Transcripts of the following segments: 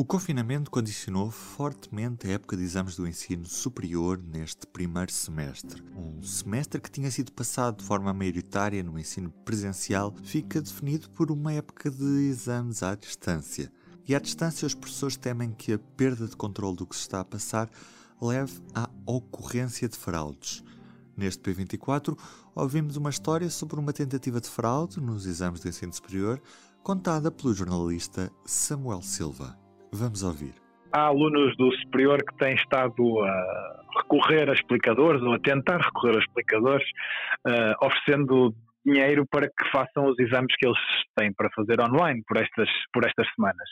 O confinamento condicionou fortemente a época de exames do ensino superior neste primeiro semestre. Um semestre que tinha sido passado de forma maioritária no ensino presencial fica definido por uma época de exames à distância. E à distância, os professores temem que a perda de controle do que se está a passar leve à ocorrência de fraudes. Neste P24, ouvimos uma história sobre uma tentativa de fraude nos exames do ensino superior, contada pelo jornalista Samuel Silva. Vamos ouvir. Há alunos do superior que têm estado a recorrer a explicadores ou a tentar recorrer a explicadores, uh, oferecendo dinheiro para que façam os exames que eles têm para fazer online por estas, por estas semanas.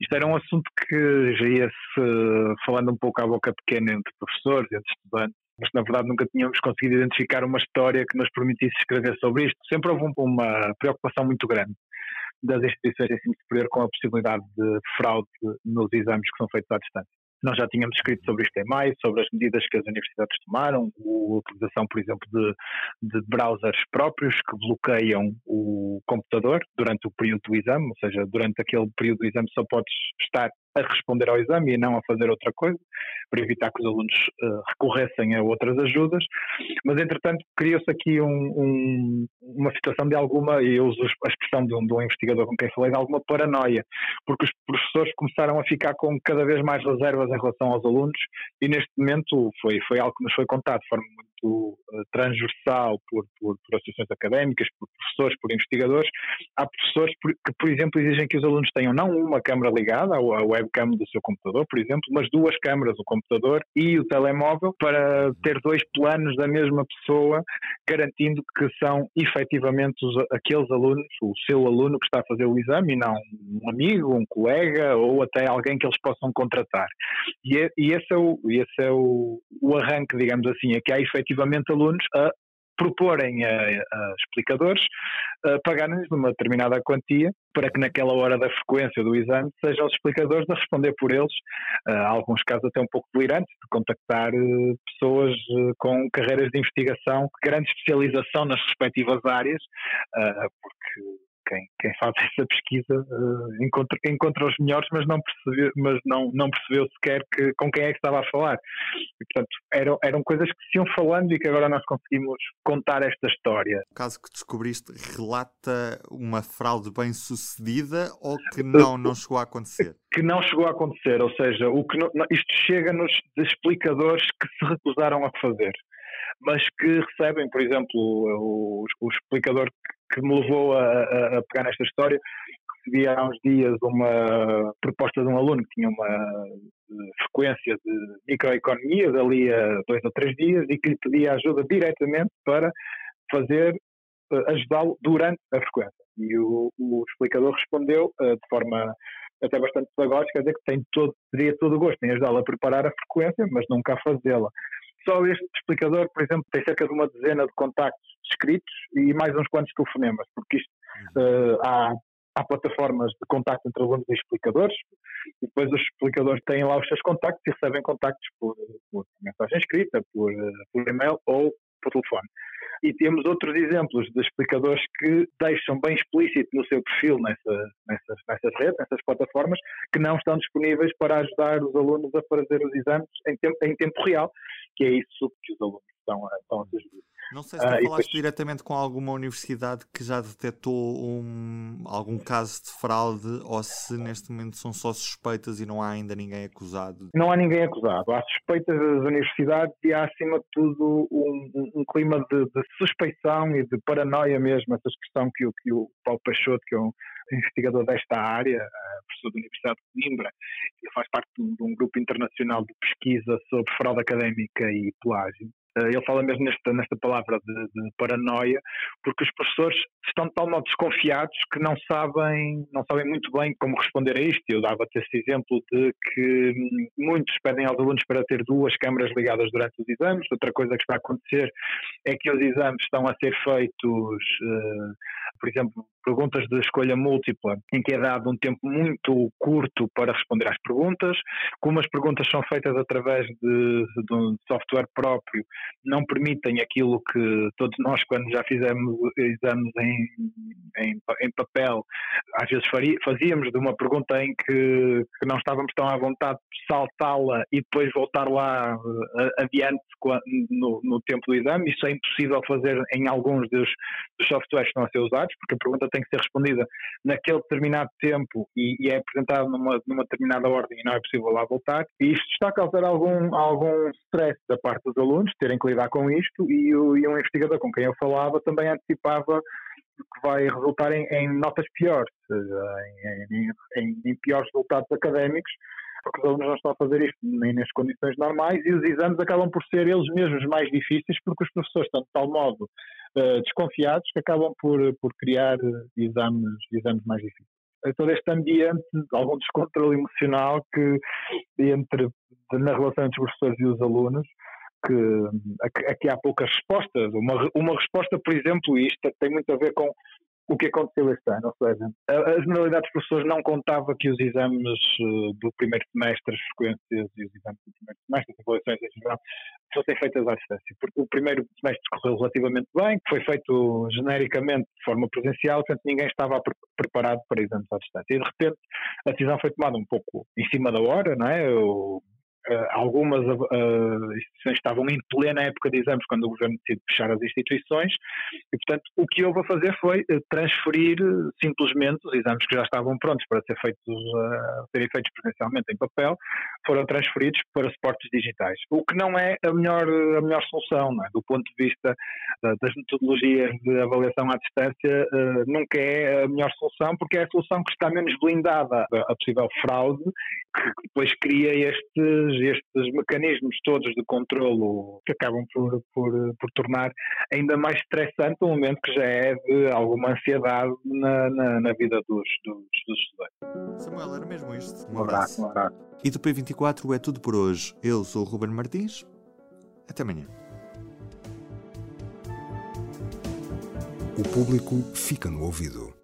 Isto era um assunto que já ia-se falando um pouco à boca pequena entre professores, entre estudantes, mas na verdade nunca tínhamos conseguido identificar uma história que nos permitisse escrever sobre isto. Sempre houve uma preocupação muito grande das instituições de ensino superior com a possibilidade de fraude nos exames que são feitos à distância. Nós já tínhamos escrito sobre isto em maio, sobre as medidas que as universidades tomaram, a utilização, por exemplo, de, de browsers próprios que bloqueiam o computador durante o período do exame, ou seja, durante aquele período do exame só podes estar a responder ao exame e não a fazer outra coisa, para evitar que os alunos uh, recorressem a outras ajudas. Mas, entretanto, criou-se aqui um, um, uma situação de alguma, e eu uso a expressão de um, de um, investigador com quem falei, de alguma paranoia, porque os professores começaram a ficar com cada vez mais reservas em relação aos alunos e, neste momento, foi, foi algo que nos foi contado de forma muito uh, transversal por, por, por, associações académicas, por professores, por investigadores. Há professores que, por exemplo, exigem que os alunos tenham não uma câmara ligada, à webcam do seu computador, por exemplo, mas duas câmaras, o computador e o telemóvel, para ter dois planos da mesma pessoa, garantindo que são efetivamente os, aqueles alunos, o seu aluno que está a fazer o exame e não um amigo, um colega ou até alguém que eles possam contratar. E, é, e esse é, o, esse é o, o arranque, digamos assim, é que há efetivamente efetivamente alunos a proporem a, a explicadores a pagarem-lhes uma determinada quantia para que naquela hora da frequência do exame sejam os explicadores a responder por eles, uh, alguns casos até um pouco delirantes, de contactar uh, pessoas uh, com carreiras de investigação, grande especialização nas respectivas áreas, porque quem, quem faz essa pesquisa uh, encontra, encontra os melhores, mas não percebeu, mas não, não percebeu sequer que, com quem é que estava a falar. E, portanto, eram, eram coisas que se iam falando e que agora nós conseguimos contar esta história. O caso que descobriste relata uma fraude bem sucedida ou que não, não chegou a acontecer? Que não chegou a acontecer, ou seja, o que não, isto chega-nos de explicadores que se recusaram a fazer mas que recebem, por exemplo, o, o explicador que me levou a, a, a pegar nesta história, recebi há uns dias uma proposta de um aluno que tinha uma eh, frequência de microeconomia dali a dois ou três dias e que lhe pedia ajuda diretamente para fazer, eh, ajudá-lo durante a frequência. E o, o explicador respondeu uh, de forma até bastante pedagógica, quer dizer que tem todo, teria todo o gosto em ajudá-lo a preparar a frequência, mas nunca a fazê-la. Só este explicador, por exemplo, tem cerca de uma dezena de contactos escritos e mais uns quantos telefonemas, porque isto uh, há, há plataformas de contacto entre alunos e explicadores, e depois os explicadores têm lá os seus contactos e recebem contactos por, por mensagem escrita, por, eh, por e-mail ou por telefone. E temos outros exemplos de explicadores que deixam bem explícito no seu perfil nessa, nessas, nessas redes, nessas plataformas, que não estão disponíveis para ajudar os alunos a fazer os exames em tempo, em tempo real, que é isso que os alunos estão a, estão a sugerir. Não sei se tu uh, falaste depois... diretamente com alguma universidade que já detectou um, algum caso de fraude ou se neste momento são só suspeitas e não há ainda ninguém acusado. Não há ninguém acusado. Há suspeitas das universidades e há, acima de tudo, um, um, um clima de, de, suspeição e de paranoia mesmo, essa expressão que o, que o Paulo Peixoto, que é um investigador desta área, professor da Universidade de Coimbra, ele faz parte de um grupo internacional de pesquisa sobre fraude académica e plágio. Eh, ele fala mesmo nesta, nesta palavra de, de, paranoia, porque os professores estão tal modo desconfiados que não sabem, não sabem muito bem como responder a isto. Eu dava-te esse exemplo de que hum, muitos pedem aos alunos para ter duas câmaras ligadas durante os exames. Outra coisa que está a acontecer é que os exames estão a ser feitos, uh, por exemplo, perguntas de escolha múltipla, em que é dado um tempo muito curto para responder às perguntas. Como as perguntas são feitas através de, de um software próprio, não permitem aquilo que todos nós, quando já fizemos exames em, em, em papel, às vezes faria, fazíamos de uma pergunta em que, que não estávamos tão à vontade de saltá-la e depois voltar lá uh, adiante no, no, tempo do exame. Isso é impossível fazer em alguns dos, dos softwares que estão a ser usados, porque a pergunta tem que ser respondida naquele determinado tempo e, e é apresentada numa, numa determinada ordem e não é possível lá voltar. E isto está a causar algum, algum stress da parte dos alunos, terem que lidar com isto, e, o, e um investigador com quem eu falava também antecipava que vai resultar em, em notas piores, em, em, em, piores resultados académicos, porque os alunos não estão a fazer isto nem nas condições normais e os exames acabam por ser eles mesmos mais difíceis porque os professores estão de tal modo uh, desconfiados que acabam por, por criar exames, exames mais difíceis. É todo este ambiente, algum descontrole emocional que entre na relação entre os professores e os alunos, que aqui há poucas respostas. Uma, uma resposta, por exemplo, isto tem muito a ver com o que aconteceu este ano, ou seja, a, generalidade dos professores não contava que os exames uh, do primeiro semestre, as frequências e os exames do primeiro semestre, as avaliações em geral, fossem feitas à distância, porque o primeiro semestre correu relativamente bem, foi feito genericamente de forma presencial, portanto ninguém estava pre preparado para exames à distância. E de repente a decisão foi tomada um pouco em cima da hora, não é? Uh, algumas uh, instituições estavam em plena época de exames quando o governo decide fechar as instituições e, portanto, o que houve a fazer foi uh, transferir simplesmente os exames que já estavam prontos para ser feitos, serem feitos presencialmente em papel, foram transferidos para suportes digitais. O que não é a melhor, a melhor solução, é? do ponto de vista das metodologias de avaliação à distância, nunca é a melhor solução porque é a solução que está menos blindada a possível fraude, que depois cria estes estes mecanismos todos de controlo que acabam por, por, por tornar ainda mais estressante um momento que já é de alguma ansiedade na, na, na vida dos, dos, dos, estudantes. Samuel, era mesmo isto. Um abraço, um abraço. E do P24 é tudo por hoje. Eu sou o Ruben Martins. Até amanhã. O público fica no ouvido.